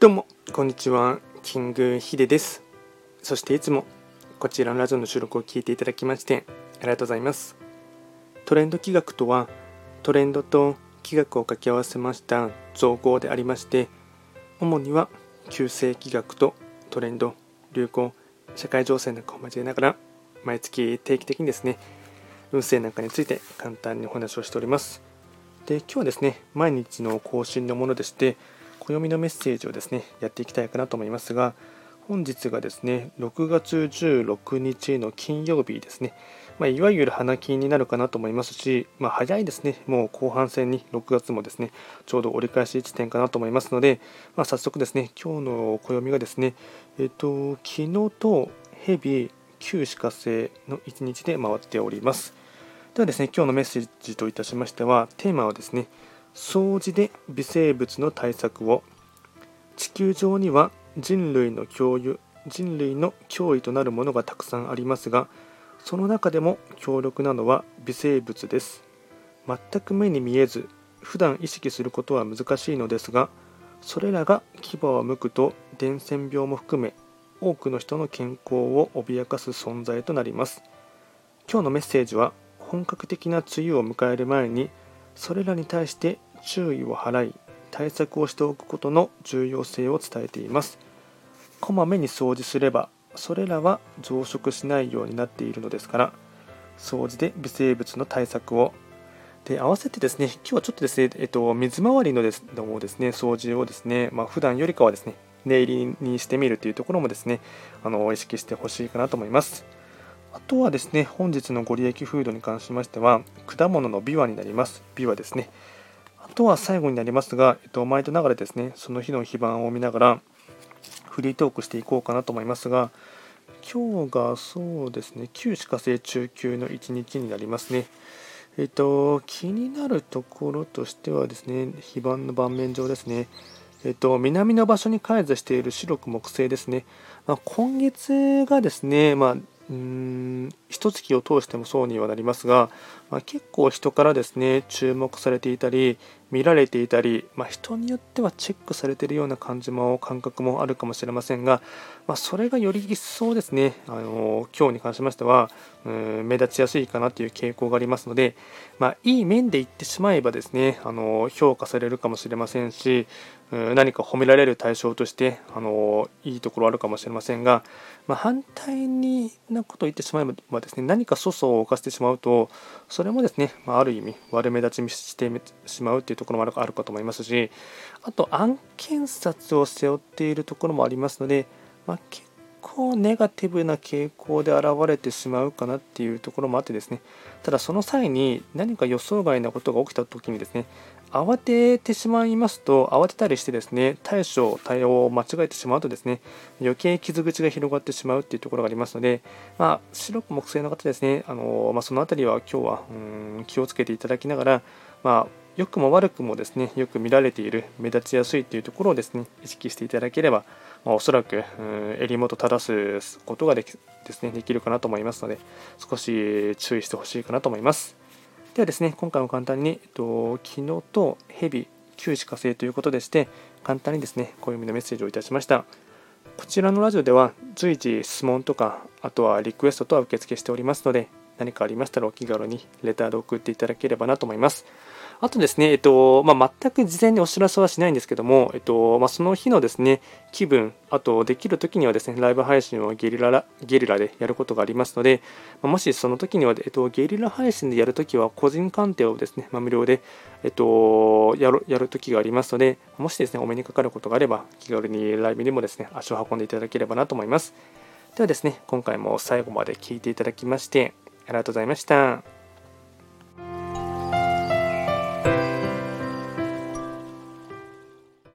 どうも、こんにちは。キングヒデです。そしていつもこちらのラジオの収録を聞いていただきましてありがとうございます。トレンド企画とは、トレンドと企画を掛け合わせました造語でありまして、主には旧世企画とトレンド、流行、社会情勢なんかを交えながら、毎月定期的にですね、運勢なんかについて簡単にお話をしております。で、今日はですね、毎日の更新のものでして、暦のメッセージをですねやっていきたいかなと思いますが本日がですね6月16日の金曜日ですね、まあ、いわゆる花金になるかなと思いますし、まあ、早いですね。もう後半戦に6月もですねちょうど折り返し地点かなと思いますので、まあ、早速ですね今日の暦がですねえっと昨日と蛇旧歯科星の1日で回っております。ではですね今日のメッセージといたしましてはテーマはですね掃除で微生物の対策を。地球上には人類の共有人類の脅威となるものがたくさんありますがその中でも強力なのは微生物です。全く目に見えず普段意識することは難しいのですがそれらが牙を剥くと伝染病も含め多くの人の健康を脅かす存在となります。今日のメッセージは本格的な梅雨を迎える前にそれらに対して注意を払い対策をしておくことの重要性を伝えていますこまめに掃除すればそれらは増殖しないようになっているのですから掃除で微生物の対策をで合わせてですね今日はちょっとですね、えっと、水回りのですのですね掃除をですね、まあ、普段よりかはですね念入りにしてみるというところもですねあの意識してほしいかなと思います。あとはですね、本日のご利益フードに関しましては、果物のビワになります。ビワですね。あとは最後になりますが、えっと、毎度ながらですね、その日の非番を見ながら、フリートークしていこうかなと思いますが、今日がそうですね、旧歯科生中級の1日になりますね。えっと、気になるところとしてはですね、非番の盤面上ですね。えっと、南の場所に開図している白く木星ですね。まあ、今月がですね、まあ、うーん一月を通してもそうにはなりますが、まあ、結構人からですね注目されていたり見られていたり、まあ、人によってはチェックされているような感じも感覚もあるかもしれませんが、まあ、それがより一層ですねあの今日に関しましてはうん目立ちやすいかなという傾向がありますので、まあ、いい面で言ってしまえばですねあの評価されるかもしれませんしうん何か褒められる対象としてあのいいところあるかもしれませんが、まあ、反対になことを言ってしまえばですね何か粗相を犯してしまうとそれもですね、まあ、る意味悪目立ちしてしまうっていうところもあるかと思いますしあと案件札を背負っているところもありますので、まあ、結構ネガティブな傾向で現れてしまうかなっていうところもあってですね。ただその際に何か予想外なことが起きた時にですね慌ててしまいますと慌てたりしてですね対処対応を間違えてしまうとですね余計傷口が広がってしまうっていうところがありますので、まあ、白く木星の方ですねあの、まあ、その辺りは今日はうん気をつけていただきながら、まあ、良くも悪くもですねよく見られている目立ちやすいというところをですね意識していただければ、まあ、おそらく襟元正すことができですねできるかなと思いますので少し注意してほしいかなと思います。ではですね、今回も簡単に、えっと、昨日と蛇、九死火星ということでして、簡単にですね、暦のメッセージをいたしました。こちらのラジオでは随時質問とか、あとはリクエストとは受付しておりますので、何かありましたらお気軽にレターで送っていただければなと思います。あとですね、えっとまあ、全く事前にお知らせはしないんですけども、えっとまあ、その日のですね気分、あとできる時にはですねライブ配信をゲリラゲリラでやることがありますので、まあ、もしその時には、えっと、ゲリラ配信でやるときは個人鑑定をですね、まあ、無料で、えっと、やるやる時がありますので、もしですねお目にかかることがあれば気軽にライブにもですね足を運んでいただければなと思います。ではですね、今回も最後まで聴いていただきましてありがとうございました。